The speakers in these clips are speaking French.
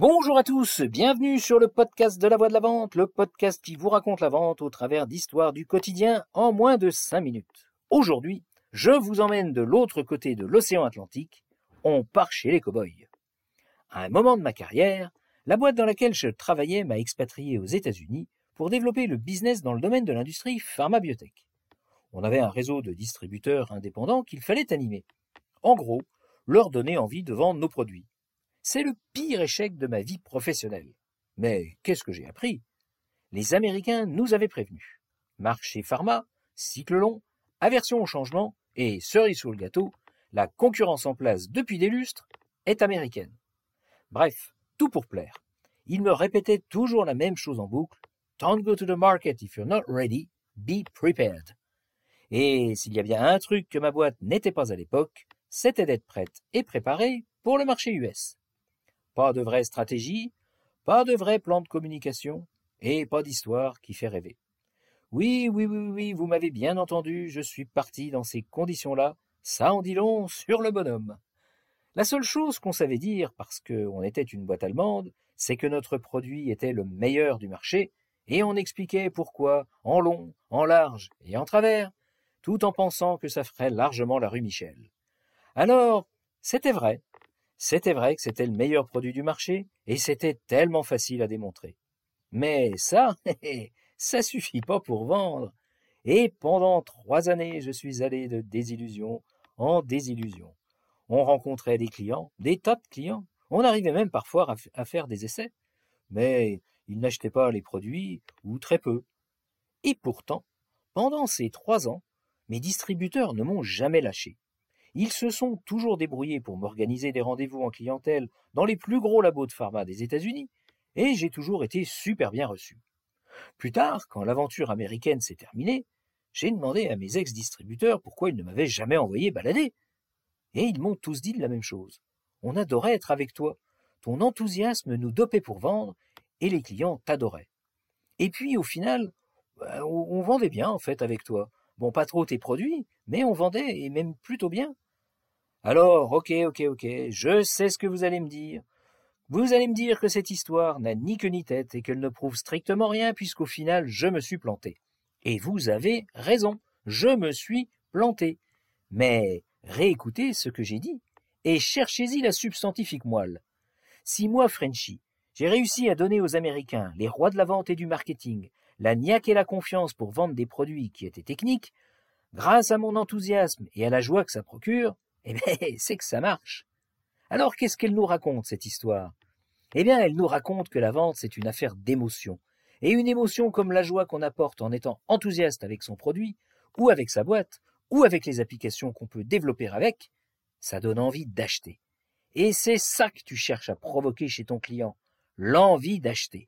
Bonjour à tous, bienvenue sur le podcast de la voix de la vente, le podcast qui vous raconte la vente au travers d'histoires du quotidien en moins de 5 minutes. Aujourd'hui, je vous emmène de l'autre côté de l'océan Atlantique, on part chez les cow-boys. À un moment de ma carrière, la boîte dans laquelle je travaillais m'a expatrié aux États-Unis pour développer le business dans le domaine de l'industrie pharmabiotech. On avait un réseau de distributeurs indépendants qu'il fallait animer. En gros, leur donner envie de vendre nos produits. C'est le pire échec de ma vie professionnelle. Mais qu'est-ce que j'ai appris? Les Américains nous avaient prévenus. Marché pharma, cycle long, aversion au changement et cerise sur le gâteau, la concurrence en place depuis des lustres est américaine. Bref, tout pour plaire. Ils me répétaient toujours la même chose en boucle. Don't go to the market if you're not ready, be prepared. Et s'il y a bien un truc que ma boîte n'était pas à l'époque, c'était d'être prête et préparée pour le marché US. Pas de vraie stratégie, pas de vrai plan de communication, et pas d'histoire qui fait rêver. Oui, oui, oui, oui, vous m'avez bien entendu, je suis parti dans ces conditions-là, ça en dit long sur le bonhomme. La seule chose qu'on savait dire, parce qu'on était une boîte allemande, c'est que notre produit était le meilleur du marché, et on expliquait pourquoi, en long, en large et en travers, tout en pensant que ça ferait largement la rue Michel. Alors, c'était vrai, c'était vrai que c'était le meilleur produit du marché, et c'était tellement facile à démontrer. Mais ça, ça suffit pas pour vendre. Et pendant trois années, je suis allé de désillusion en désillusion. On rencontrait des clients, des tas de clients. On arrivait même parfois à, faire des essais. Mais ils n'achetaient pas les produits, ou très peu. Et pourtant, pendant ces trois ans, mes distributeurs ne m'ont jamais lâché. Ils se sont toujours débrouillés pour m'organiser des rendez-vous en clientèle dans les plus gros labos de pharma des États-Unis, et j'ai toujours été super bien reçu. Plus tard, quand l'aventure américaine s'est terminée, j'ai demandé à mes ex-distributeurs pourquoi ils ne m'avaient jamais envoyé balader. Et ils m'ont tous dit la même chose. On adorait être avec toi. Ton enthousiasme nous dopait pour vendre, et les clients t'adoraient. Et puis, au final, bah, on vendait bien, en fait, avec toi. Bon, pas trop tes produits, mais on vendait, et même plutôt bien. Alors, ok, ok, ok, je sais ce que vous allez me dire. Vous allez me dire que cette histoire n'a ni queue ni tête et qu'elle ne prouve strictement rien puisqu'au final je me suis planté. Et vous avez raison, je me suis planté. Mais réécoutez ce que j'ai dit et cherchez-y la substantifique moelle. Si moi, Frenchy, j'ai réussi à donner aux Américains, les rois de la vente et du marketing, la niaque et la confiance pour vendre des produits qui étaient techniques, grâce à mon enthousiasme et à la joie que ça procure, eh bien, c'est que ça marche. Alors qu'est-ce qu'elle nous raconte, cette histoire? Eh bien, elle nous raconte que la vente, c'est une affaire d'émotion. Et une émotion comme la joie qu'on apporte en étant enthousiaste avec son produit, ou avec sa boîte, ou avec les applications qu'on peut développer avec, ça donne envie d'acheter. Et c'est ça que tu cherches à provoquer chez ton client, l'envie d'acheter.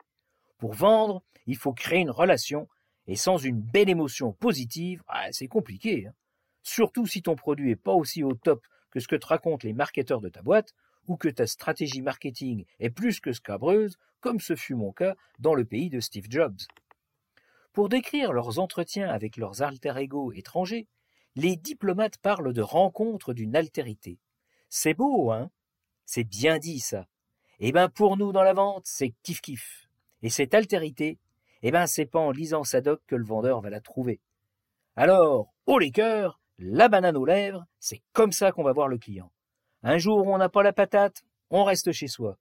Pour vendre, il faut créer une relation, et sans une belle émotion positive, ah, c'est compliqué. Hein. Surtout si ton produit est pas aussi au top que ce que te racontent les marketeurs de ta boîte, ou que ta stratégie marketing est plus que scabreuse, comme ce fut mon cas dans le pays de Steve Jobs. Pour décrire leurs entretiens avec leurs alter ego étrangers, les diplomates parlent de rencontre d'une altérité. C'est beau, hein? C'est bien dit, ça. Eh ben, pour nous, dans la vente, c'est kiff-kiff. Et cette altérité, eh ben, c'est pas en lisant sa doc que le vendeur va la trouver. Alors, haut les cœurs, la banane aux lèvres, c'est comme ça qu'on va voir le client. Un jour où on n'a pas la patate, on reste chez soi.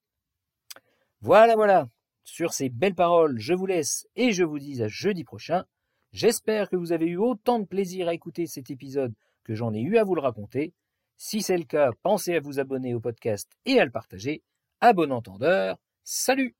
Voilà, voilà. Sur ces belles paroles, je vous laisse et je vous dis à jeudi prochain. J'espère que vous avez eu autant de plaisir à écouter cet épisode que j'en ai eu à vous le raconter. Si c'est le cas, pensez à vous abonner au podcast et à le partager. À bon entendeur. Salut